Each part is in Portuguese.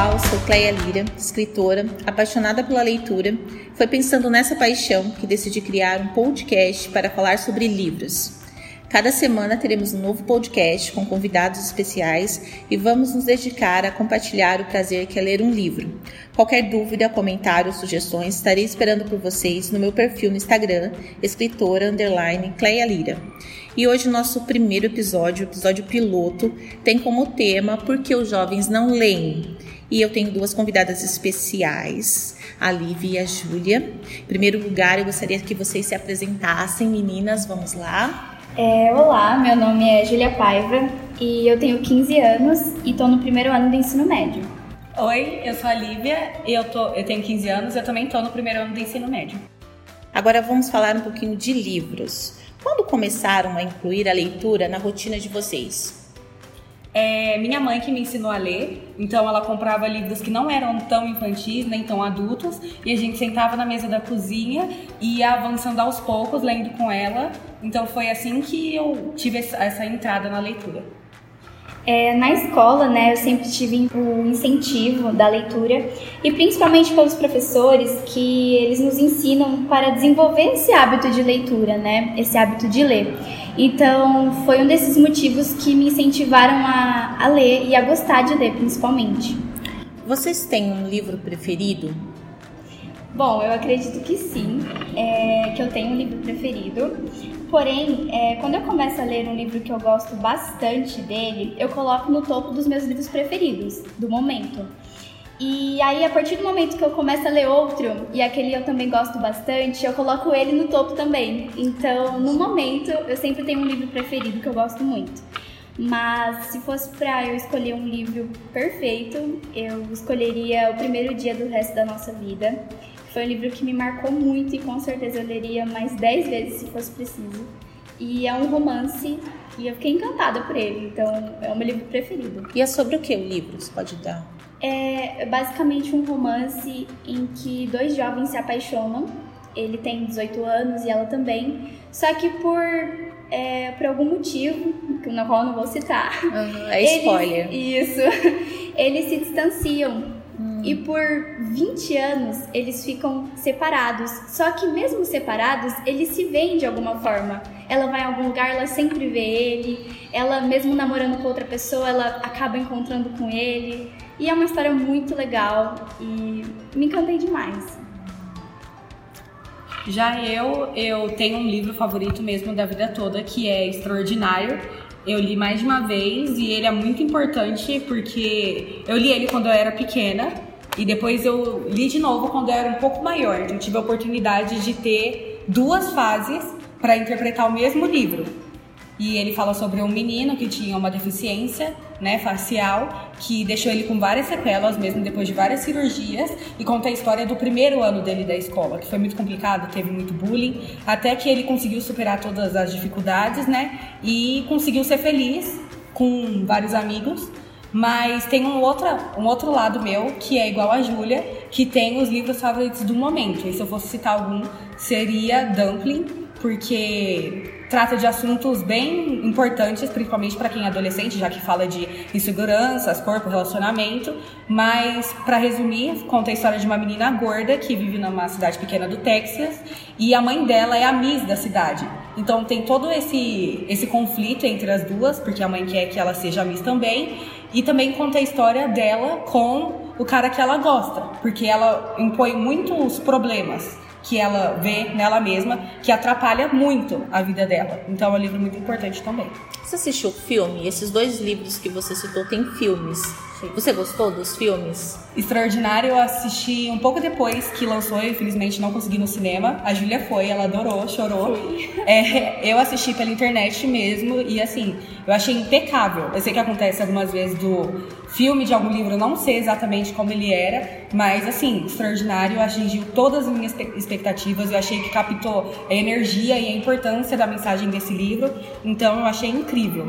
pessoal, sou Cleia Lira, escritora, apaixonada pela leitura. Foi pensando nessa paixão que decidi criar um podcast para falar sobre livros. Cada semana teremos um novo podcast com convidados especiais e vamos nos dedicar a compartilhar o prazer que é ler um livro. Qualquer dúvida, comentário, sugestões, estarei esperando por vocês no meu perfil no Instagram, escritora underline Cleia Lira. E hoje o nosso primeiro episódio, episódio piloto, tem como tema Por que os jovens não leem? E eu tenho duas convidadas especiais, a Lívia e a Júlia. Em primeiro lugar, eu gostaria que vocês se apresentassem, meninas, vamos lá. É, olá, meu nome é Júlia Paiva e eu tenho 15 anos e estou no primeiro ano do ensino médio. Oi, eu sou a Lívia e eu, tô, eu tenho 15 anos e eu também estou no primeiro ano do ensino médio. Agora vamos falar um pouquinho de livros. Quando começaram a incluir a leitura na rotina de vocês? É minha mãe que me ensinou a ler, então ela comprava livros que não eram tão infantis nem tão adultos, e a gente sentava na mesa da cozinha e ia avançando aos poucos, lendo com ela. Então foi assim que eu tive essa entrada na leitura. É, na escola, né, eu sempre tive o incentivo da leitura e principalmente pelos professores que eles nos ensinam para desenvolver esse hábito de leitura, né, esse hábito de ler. Então, foi um desses motivos que me incentivaram a, a ler e a gostar de ler, principalmente. Vocês têm um livro preferido? Bom, eu acredito que sim, é, que eu tenho um livro preferido. Porém, é, quando eu começo a ler um livro que eu gosto bastante dele, eu coloco no topo dos meus livros preferidos, do momento. E aí, a partir do momento que eu começo a ler outro, e aquele eu também gosto bastante, eu coloco ele no topo também. Então, no momento, eu sempre tenho um livro preferido que eu gosto muito. Mas se fosse para eu escolher um livro perfeito, eu escolheria O Primeiro Dia do Resto da Nossa Vida foi um livro que me marcou muito e com certeza eu leria mais 10 vezes se fosse preciso. E é um romance e eu fiquei encantada por ele, então é o meu livro preferido. E é sobre o que o livro? Você pode dar? É basicamente um romance em que dois jovens se apaixonam. Ele tem 18 anos e ela também. Só que por, é, por algum motivo, na qual eu não vou citar. Uhum, é spoiler. Eles, isso. Eles se distanciam Hum. E por 20 anos eles ficam separados. Só que mesmo separados, eles se veem de alguma forma. Ela vai a algum lugar, ela sempre vê ele. Ela, mesmo namorando com outra pessoa, ela acaba encontrando com ele. E é uma história muito legal e me encantei demais. Já eu, eu tenho um livro favorito mesmo da vida toda, que é Extraordinário. Eu li mais de uma vez e ele é muito importante porque eu li ele quando eu era pequena e depois eu li de novo quando eu era um pouco maior. Eu tive a oportunidade de ter duas fases para interpretar o mesmo livro. E ele fala sobre um menino que tinha uma deficiência né, facial, que deixou ele com várias sequelas, mesmo depois de várias cirurgias, e conta a história do primeiro ano dele da escola, que foi muito complicado, teve muito bullying, até que ele conseguiu superar todas as dificuldades, né, e conseguiu ser feliz com vários amigos. Mas tem um outro, um outro lado meu, que é igual a Júlia, que tem os livros favoritos do momento. E se eu fosse citar algum, seria Dumpling, porque trata de assuntos bem importantes, principalmente para quem é adolescente, já que fala de inseguranças, corpo, relacionamento. Mas, para resumir, conta a história de uma menina gorda que vive numa cidade pequena do Texas e a mãe dela é a Miss da cidade. Então, tem todo esse, esse conflito entre as duas, porque a mãe quer que ela seja Miss também. E também conta a história dela com o cara que ela gosta, porque ela impõe muitos problemas que ela vê nela mesma, que atrapalha muito a vida dela. Então é um livro muito importante também. Você assistiu o filme? Esses dois livros que você citou têm filmes. Você gostou dos filmes? Extraordinário eu assisti um pouco depois que lançou, infelizmente não consegui no cinema. A Júlia foi, ela adorou, chorou. É, eu assisti pela internet mesmo e assim, eu achei impecável. Eu sei que acontece algumas vezes do filme de algum livro não sei exatamente como ele era, mas assim, Extraordinário atingiu todas as minhas expectativas. Eu achei que captou a energia e a importância da mensagem desse livro, então eu achei incrível.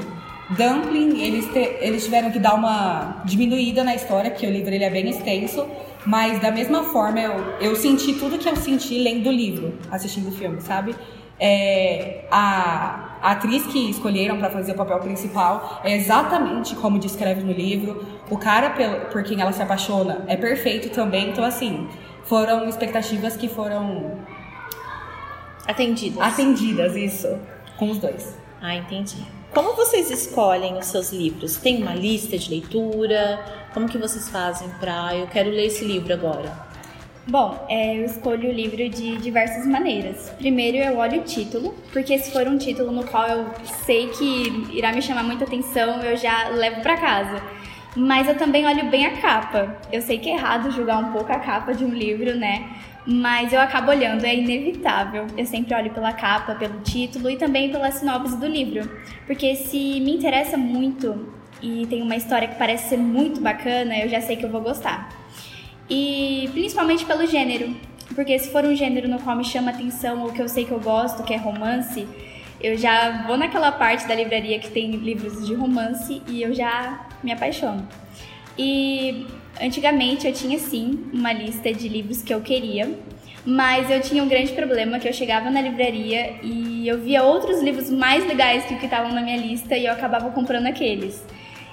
Dumpling, eles, te, eles tiveram que dar uma diminuída na história, porque o livro ele é bem extenso, mas da mesma forma eu, eu senti tudo que eu senti lendo o livro, assistindo o filme, sabe? É, a, a atriz que escolheram para fazer o papel principal é exatamente como descreve no livro. O cara por quem ela se apaixona é perfeito também. Então, assim, foram expectativas que foram atendidas. Atendidas, isso, com os dois. Ah, entendi. Como vocês escolhem os seus livros? Tem uma lista de leitura? Como que vocês fazem para eu quero ler esse livro agora? Bom, é, eu escolho o livro de diversas maneiras. Primeiro, eu olho o título, porque se for um título no qual eu sei que irá me chamar muita atenção, eu já levo para casa. Mas eu também olho bem a capa. Eu sei que é errado julgar um pouco a capa de um livro, né? Mas eu acabo olhando, é inevitável. Eu sempre olho pela capa, pelo título e também pela sinopse do livro. Porque se me interessa muito e tem uma história que parece ser muito bacana, eu já sei que eu vou gostar. E principalmente pelo gênero. Porque se for um gênero no qual me chama atenção ou que eu sei que eu gosto, que é romance, eu já vou naquela parte da livraria que tem livros de romance e eu já me apaixono. E antigamente eu tinha sim uma lista de livros que eu queria, mas eu tinha um grande problema que eu chegava na livraria e eu via outros livros mais legais que o que estavam na minha lista e eu acabava comprando aqueles.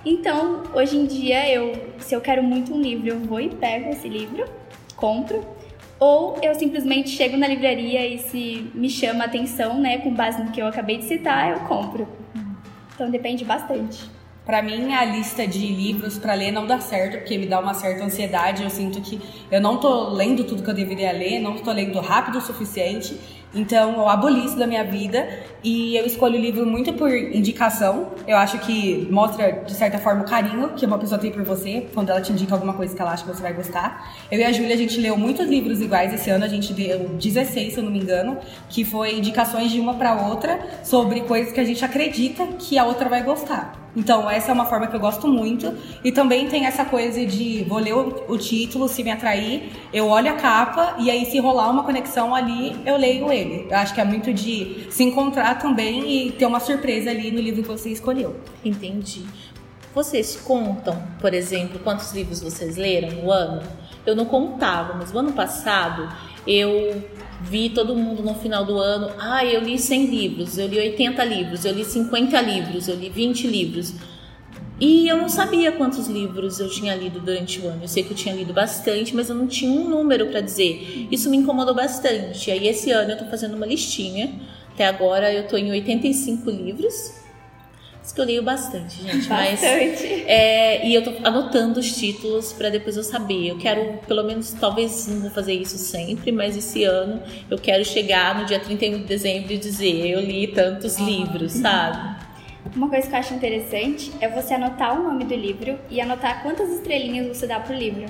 Então, hoje em dia, eu, se eu quero muito um livro, eu vou e pego esse livro, compro, ou eu simplesmente chego na livraria e se me chama a atenção, né, com base no que eu acabei de citar, eu compro. Então depende bastante. Para mim, a lista de livros para ler não dá certo, porque me dá uma certa ansiedade. Eu sinto que eu não tô lendo tudo que eu deveria ler, não tô lendo rápido o suficiente. Então, eu aboli isso da minha vida e eu escolho o livro muito por indicação. Eu acho que mostra, de certa forma, o carinho que uma pessoa tem por você, quando ela te indica alguma coisa que ela acha que você vai gostar. Eu e a Júlia, a gente leu muitos livros iguais esse ano, a gente deu 16, se eu não me engano, que foi indicações de uma para outra sobre coisas que a gente acredita que a outra vai gostar. Então, essa é uma forma que eu gosto muito. E também tem essa coisa de vou ler o, o, título, se me atrair, eu olho a capa e aí se rolar uma conexão ali, eu leio ele. Eu acho que é muito de se encontrar também e ter uma surpresa ali no livro que você escolheu. Entendi. Vocês contam, por exemplo, quantos livros vocês leram no ano? Eu não contava, mas no ano passado eu vi todo mundo no final do ano, ah, eu li 100 livros, eu li 80 livros, eu li 50 livros, eu li 20 livros. E eu não sabia quantos livros eu tinha lido durante o ano. Eu sei que eu tinha lido bastante, mas eu não tinha um número para dizer. Isso me incomodou bastante. Aí esse ano eu tô fazendo uma listinha. Até agora eu tô em 85 livros que eu leio bastante, gente. Bastante. Mas, é, e eu tô anotando os títulos para depois eu saber. Eu quero, pelo menos, talvez não vou fazer isso sempre, mas esse ano eu quero chegar no dia 31 de dezembro e dizer: eu li tantos uhum. livros, sabe? Uma coisa que eu acho interessante é você anotar o nome do livro e anotar quantas estrelinhas você dá pro livro.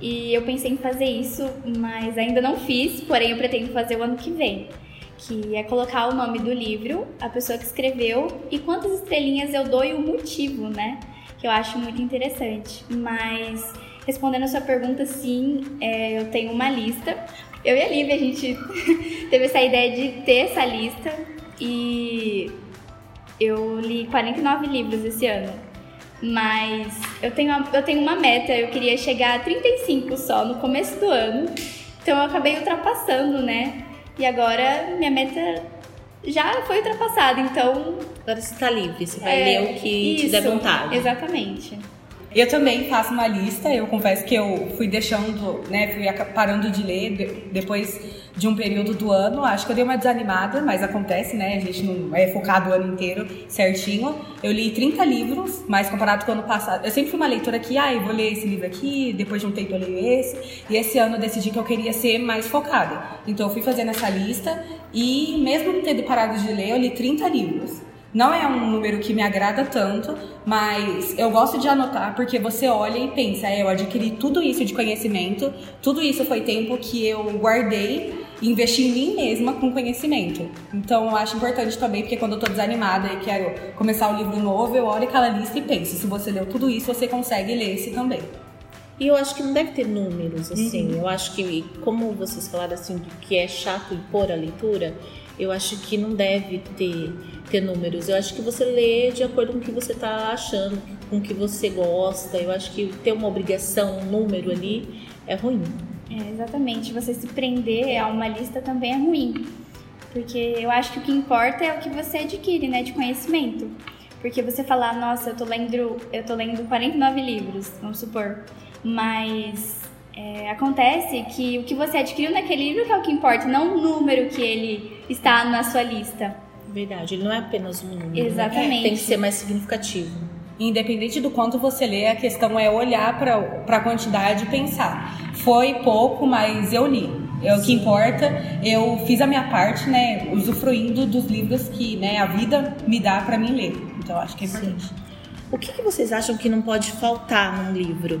E eu pensei em fazer isso, mas ainda não fiz, porém eu pretendo fazer o ano que vem que é colocar o nome do livro, a pessoa que escreveu e quantas estrelinhas eu dou e o motivo, né? Que eu acho muito interessante. Mas respondendo a sua pergunta, sim, é, eu tenho uma lista. Eu e a Lívia, a gente teve essa ideia de ter essa lista e eu li 49 livros esse ano. Mas eu tenho, eu tenho uma meta, eu queria chegar a 35 só no começo do ano. Então eu acabei ultrapassando, né? E agora minha meta já foi ultrapassada, então. Agora você está livre, você vai é, ler o que isso, te der vontade. Exatamente. Eu também faço uma lista, eu confesso que eu fui deixando, né, fui parando de ler depois de um período do ano. Acho que eu dei uma desanimada, mas acontece, né? A gente não é focado o ano inteiro certinho. Eu li 30 livros, mas comparado com o ano passado. Eu sempre fui uma leitora que, ah, eu vou ler esse livro aqui, depois de um tempo eu leio esse. E esse ano eu decidi que eu queria ser mais focada. Então eu fui fazendo essa lista e, mesmo tendo parado de ler, eu li 30 livros. Não é um número que me agrada tanto, mas eu gosto de anotar porque você olha e pensa, é, eu adquiri tudo isso de conhecimento, tudo isso foi tempo que eu guardei e investi em mim mesma com conhecimento. Então eu acho importante também, porque quando eu tô desanimada e quero começar um livro novo, eu olho aquela lista e penso, se você leu tudo isso, você consegue ler esse também. E eu acho que não deve ter números, assim. Uhum. Eu acho que, como vocês falaram assim, do que é chato impor a leitura, eu acho que não deve ter, ter números. Eu acho que você lê de acordo com o que você está achando, com o que você gosta. Eu acho que ter uma obrigação, um número ali, é ruim. É, exatamente. Você se prender a uma lista também é ruim. Porque eu acho que o que importa é o que você adquire, né, de conhecimento. Porque você falar, nossa, eu tô lendo, eu tô lendo 49 livros, vamos supor. Mas é, acontece que o que você adquiriu naquele livro que é o que importa, não o número que ele está na sua lista. Verdade, ele não é apenas um número. Né? Exatamente. Tem que ser mais significativo. Independente do quanto você lê, a questão é olhar para a quantidade e pensar. Foi pouco, mas eu li. É o que importa. Eu fiz a minha parte, né, usufruindo dos livros que né, a vida me dá para mim ler. Então, acho que é importante. Sim. O que, que vocês acham que não pode faltar num livro?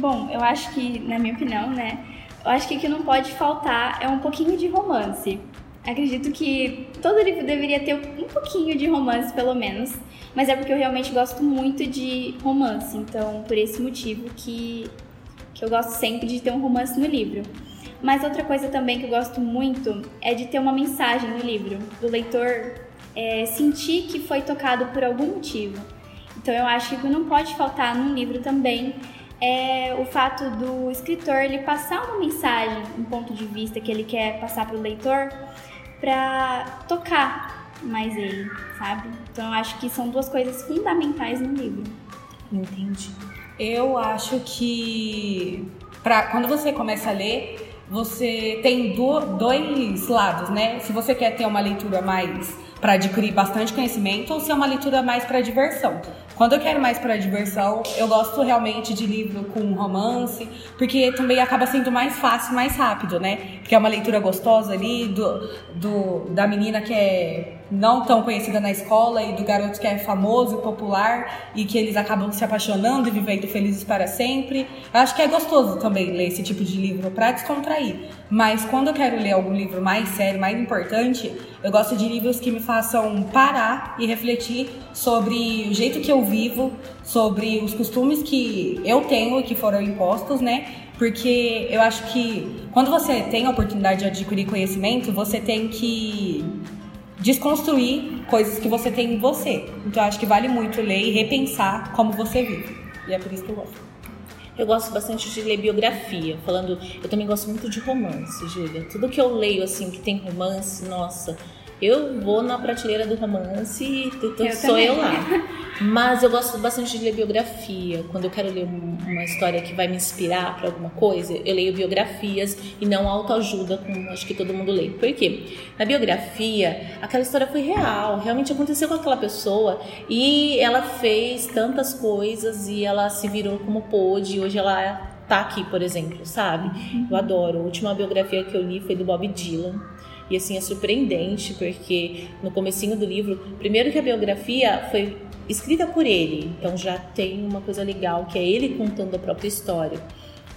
Bom, eu acho que, na minha opinião, né, eu acho que o que não pode faltar é um pouquinho de romance. Acredito que todo livro deveria ter um pouquinho de romance, pelo menos. Mas é porque eu realmente gosto muito de romance. Então, por esse motivo que, que eu gosto sempre de ter um romance no livro. Mas outra coisa também que eu gosto muito é de ter uma mensagem no livro, do leitor é, sentir que foi tocado por algum motivo. Então, eu acho que não pode faltar num livro também é o fato do escritor ele passar uma mensagem, um ponto de vista que ele quer passar para o leitor para tocar mais ele, sabe? Então eu acho que são duas coisas fundamentais no livro. Entendi. Eu acho que pra, quando você começa a ler, você tem do, dois lados, né? Se você quer ter uma leitura mais para adquirir bastante conhecimento ou se é uma leitura mais para diversão. Quando eu quero mais para diversão, eu gosto realmente de livro com romance, porque também acaba sendo mais fácil, mais rápido, né? Porque é uma leitura gostosa ali do, do da menina que é não tão conhecida na escola e do garoto que é famoso e popular e que eles acabam se apaixonando e vivendo felizes para sempre. Eu acho que é gostoso também ler esse tipo de livro para descontrair. Mas quando eu quero ler algum livro mais sério, mais importante, eu gosto de livros que me façam parar e refletir sobre o jeito que eu vivo, sobre os costumes que eu tenho e que foram impostos, né? Porque eu acho que quando você tem a oportunidade de adquirir conhecimento, você tem que desconstruir coisas que você tem em você. Então eu acho que vale muito ler e repensar como você vive. E é por isso que eu gosto. Eu gosto bastante de ler biografia, falando. Eu também gosto muito de romance, Júlia. Tudo que eu leio, assim, que tem romance, nossa, eu vou na prateleira do romance e sou eu lá. Mas eu gosto bastante de ler biografia. Quando eu quero ler uma história que vai me inspirar para alguma coisa, eu leio biografias e não autoajuda, como acho que todo mundo lê. Por quê? Na biografia, aquela história foi real, realmente aconteceu com aquela pessoa e ela fez tantas coisas e ela se virou como pôde. Hoje ela tá aqui, por exemplo, sabe? Eu adoro. A última biografia que eu li foi do Bob Dylan e assim é surpreendente porque no comecinho do livro, primeiro que a biografia foi escrita por ele, então já tem uma coisa legal que é ele contando a própria história.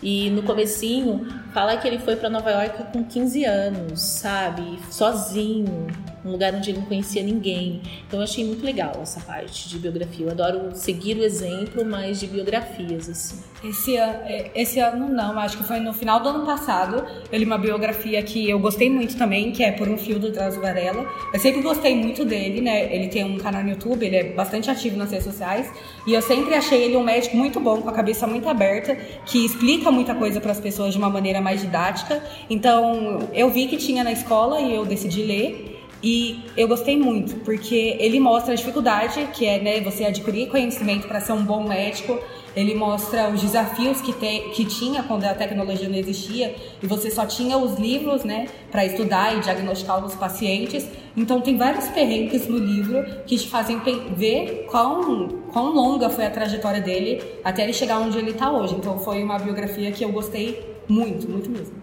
E no comecinho fala que ele foi para Nova York com 15 anos, sabe? Sozinho, um lugar onde ele não conhecia ninguém. Então eu achei muito legal essa parte de biografia. Eu adoro seguir o exemplo, mas de biografias assim. Esse ano, é, esse ano não, acho que foi no final do ano passado. Eu li uma biografia que eu gostei muito também, que é Por um Fio do Drauzio Varela. Eu sempre gostei muito dele, né? Ele tem um canal no YouTube, ele é bastante ativo nas redes sociais. E eu sempre achei ele um médico muito bom, com a cabeça muito aberta, que explica muita coisa para as pessoas de uma maneira mais didática. Então, eu vi que tinha na escola e eu decidi ler. E eu gostei muito, porque ele mostra a dificuldade que é né, você adquirir conhecimento para ser um bom médico. Ele mostra os desafios que, te, que tinha quando a tecnologia não existia e você só tinha os livros né, para estudar e diagnosticar os pacientes. Então, tem vários perrengues no livro que te fazem ver quão, quão longa foi a trajetória dele até ele chegar onde ele está hoje. Então, foi uma biografia que eu gostei muito, muito mesmo.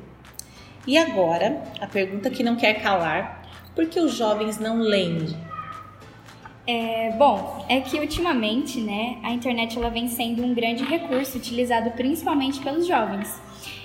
E agora, a pergunta que não quer calar por que os jovens não leem? É, bom, é que ultimamente, né, a internet ela vem sendo um grande recurso utilizado principalmente pelos jovens.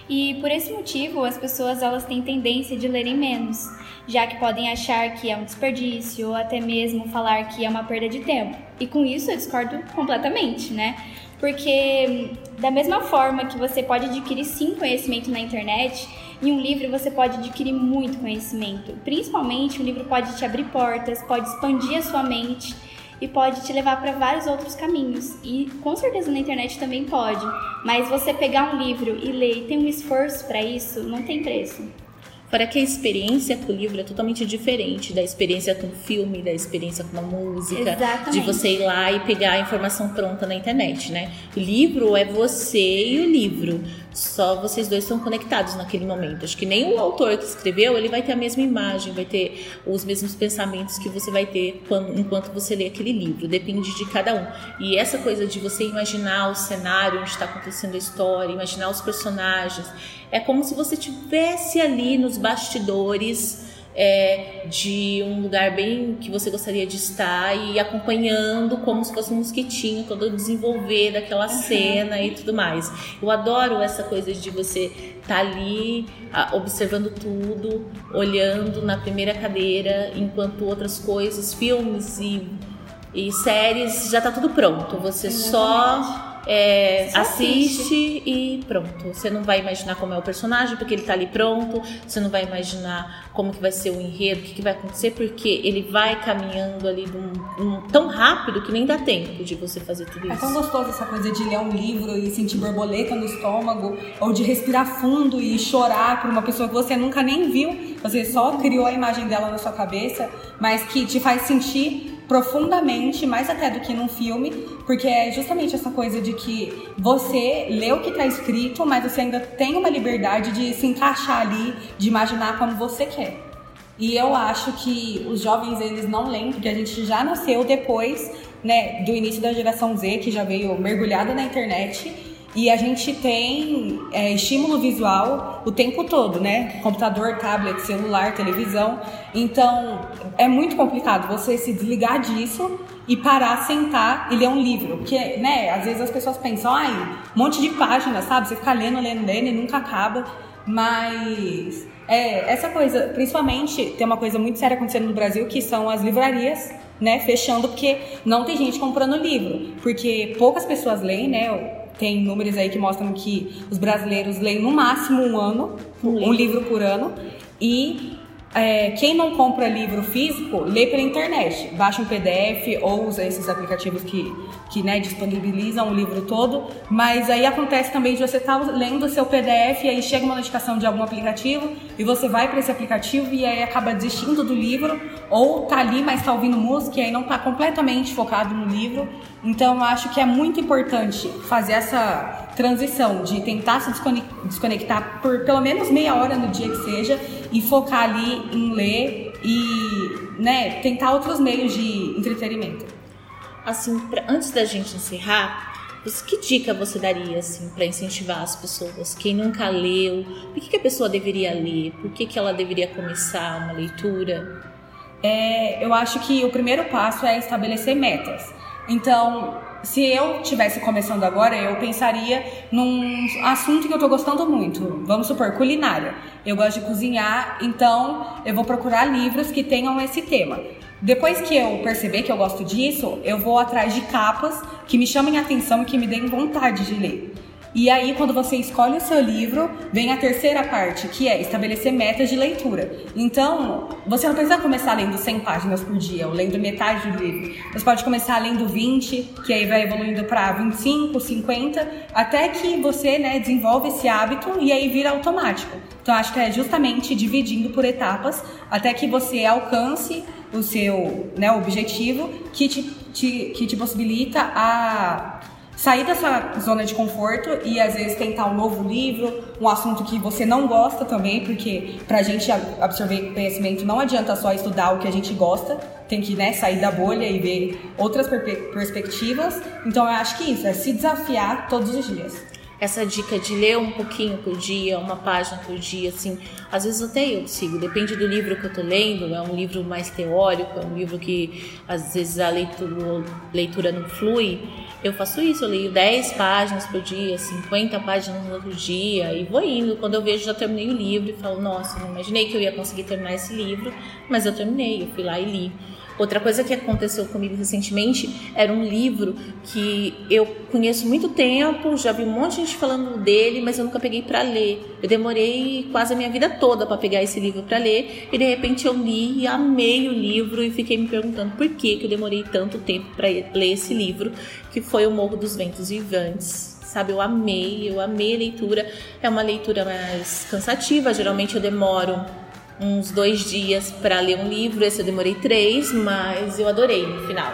E por esse motivo, as pessoas elas têm tendência de lerem menos, já que podem achar que é um desperdício ou até mesmo falar que é uma perda de tempo. E com isso eu discordo completamente, né? Porque da mesma forma que você pode adquirir sim conhecimento na internet, em um livro você pode adquirir muito conhecimento. Principalmente, o livro pode te abrir portas, pode expandir a sua mente e pode te levar para vários outros caminhos. E com certeza na internet também pode. Mas você pegar um livro e ler e ter um esforço para isso, não tem preço. Fora que a experiência com o livro é totalmente diferente da experiência com o filme, da experiência com a música, Exatamente. de você ir lá e pegar a informação pronta na internet, né? O livro é você e o livro. Só vocês dois estão conectados naquele momento. Acho que nem o autor que escreveu, ele vai ter a mesma imagem, vai ter os mesmos pensamentos que você vai ter quando, enquanto você lê aquele livro. Depende de cada um. E essa coisa de você imaginar o cenário onde está acontecendo a história, imaginar os personagens, é como se você tivesse ali nos bastidores é, de um lugar bem que você gostaria de estar e acompanhando como se fosse um mosquitinho todo o desenvolver daquela uhum. cena e tudo mais. Eu adoro essa coisa de você estar tá ali a, observando tudo, olhando na primeira cadeira, enquanto outras coisas, filmes e, e séries já está tudo pronto. Você Exatamente. só é, assiste, assiste, e pronto. Você não vai imaginar como é o personagem, porque ele tá ali pronto. Você não vai imaginar como que vai ser o enredo, o que, que vai acontecer, porque ele vai caminhando ali um, um, tão rápido que nem dá tempo de você fazer tudo isso. É tão gostoso essa coisa de ler um livro e sentir borboleta no estômago, ou de respirar fundo e chorar por uma pessoa que você nunca nem viu. Você só criou a imagem dela na sua cabeça, mas que te faz sentir profundamente, mais até do que num filme, porque é justamente essa coisa de que você lê o que está escrito, mas você ainda tem uma liberdade de se encaixar ali, de imaginar como você quer. E eu acho que os jovens eles não leem, porque a gente já nasceu depois né, do início da geração Z, que já veio mergulhada na internet e a gente tem é, estímulo visual o tempo todo, né? Computador, tablet, celular, televisão. Então é muito complicado você se desligar disso e parar, sentar e ler um livro. Porque, né, às vezes as pessoas pensam, ai, um monte de páginas, sabe? Você fica lendo, lendo, lendo e nunca acaba. Mas é, essa coisa, principalmente, tem uma coisa muito séria acontecendo no Brasil que são as livrarias, né, fechando porque não tem gente comprando livro, porque poucas pessoas leem, né? Tem números aí que mostram que os brasileiros leem no máximo um ano, um livro por ano, e é, quem não compra livro físico, lê pela internet. Baixa um PDF ou usa esses aplicativos que, que né, disponibilizam o livro todo. Mas aí acontece também de você estar tá lendo o seu PDF e aí chega uma notificação de algum aplicativo e você vai para esse aplicativo e aí acaba desistindo do livro ou tá ali, mas está ouvindo música e aí não está completamente focado no livro. Então acho que é muito importante fazer essa transição de tentar se desconectar por pelo menos meia hora no dia que seja e focar ali em ler e né, tentar outros meios de entretenimento. Assim, pra, antes da gente encerrar, que dica você daria assim para incentivar as pessoas? Quem nunca leu, por que, que a pessoa deveria ler? Por que, que ela deveria começar uma leitura? É, eu acho que o primeiro passo é estabelecer metas. Então, se eu tivesse começando agora, eu pensaria num assunto que eu tô gostando muito. Vamos supor, culinária. Eu gosto de cozinhar, então eu vou procurar livros que tenham esse tema. Depois que eu perceber que eu gosto disso, eu vou atrás de capas que me chamem a atenção e que me deem vontade de ler. E aí, quando você escolhe o seu livro, vem a terceira parte, que é estabelecer metas de leitura. Então, você não precisa começar lendo 100 páginas por dia, ou lendo metade do livro. Você pode começar lendo 20, que aí vai evoluindo para 25, 50, até que você né, desenvolve esse hábito e aí vira automático. Então, acho que é justamente dividindo por etapas, até que você alcance o seu né, objetivo, que te, te, que te possibilita a sair dessa zona de conforto e às vezes tentar um novo livro, um assunto que você não gosta também, porque pra gente absorver conhecimento não adianta só estudar o que a gente gosta, tem que né, sair da bolha e ver outras perspectivas. Então eu acho que isso é se desafiar todos os dias essa dica de ler um pouquinho por dia, uma página por dia, assim, às vezes até eu sigo, depende do livro que eu tô lendo, é um livro mais teórico, é um livro que às vezes a leitura, leitura não flui, eu faço isso, eu leio 10 páginas por dia, 50 páginas no outro dia e vou indo. Quando eu vejo, já terminei o livro e falo, nossa, não imaginei que eu ia conseguir terminar esse livro, mas eu terminei, eu fui lá e li. Outra coisa que aconteceu comigo recentemente era um livro que eu conheço muito tempo, já vi um monte de gente falando dele, mas eu nunca peguei para ler. Eu demorei quase a minha vida toda para pegar esse livro para ler e de repente eu li e amei o livro e fiquei me perguntando por que, que eu demorei tanto tempo para ler esse livro, que foi O Morro dos Ventos Vivantes sabe? Eu amei, eu amei a leitura. É uma leitura mais cansativa, geralmente eu demoro uns dois dias para ler um livro. Esse eu demorei três, mas eu adorei no final.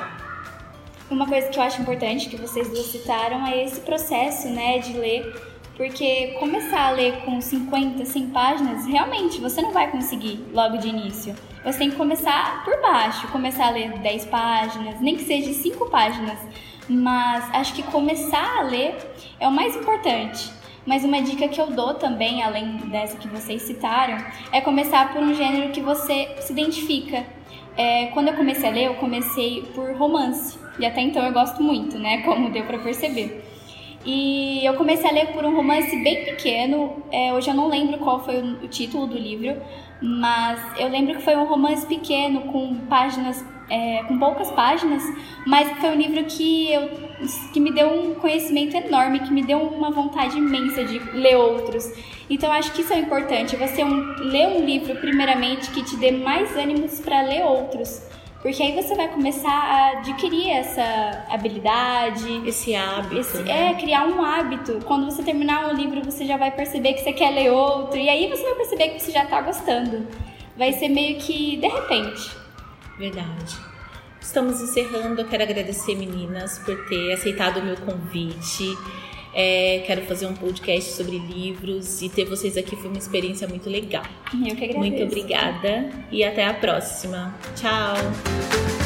Uma coisa que eu acho importante que vocês duas citaram é esse processo, né, de ler, porque começar a ler com 50, 100 páginas, realmente você não vai conseguir logo de início. Você tem que começar por baixo, começar a ler 10 páginas, nem que seja 5 páginas, mas acho que começar a ler é o mais importante. Mas uma dica que eu dou também, além dessa que vocês citaram, é começar por um gênero que você se identifica. É, quando eu comecei a ler, eu comecei por romance. E até então eu gosto muito, né? Como deu para perceber. E eu comecei a ler por um romance bem pequeno. É, hoje eu não lembro qual foi o, título do livro, mas eu lembro que foi um romance pequeno com páginas é, com poucas páginas, mas foi um livro que, eu, que me deu um conhecimento enorme, que me deu uma vontade imensa de ler outros. Então acho que isso é importante, você um, ler um livro primeiramente que te dê mais ânimos para ler outros. Porque aí você vai começar a adquirir essa habilidade. Esse hábito. Esse, né? É, criar um hábito. Quando você terminar um livro, você já vai perceber que você quer ler outro. E aí você vai perceber que você já tá gostando. Vai ser meio que de repente. Verdade. Estamos encerrando. Eu quero agradecer, meninas, por ter aceitado o meu convite. É, quero fazer um podcast sobre livros e ter vocês aqui foi uma experiência muito legal. Eu que agradeço. Muito obrigada e até a próxima. Tchau!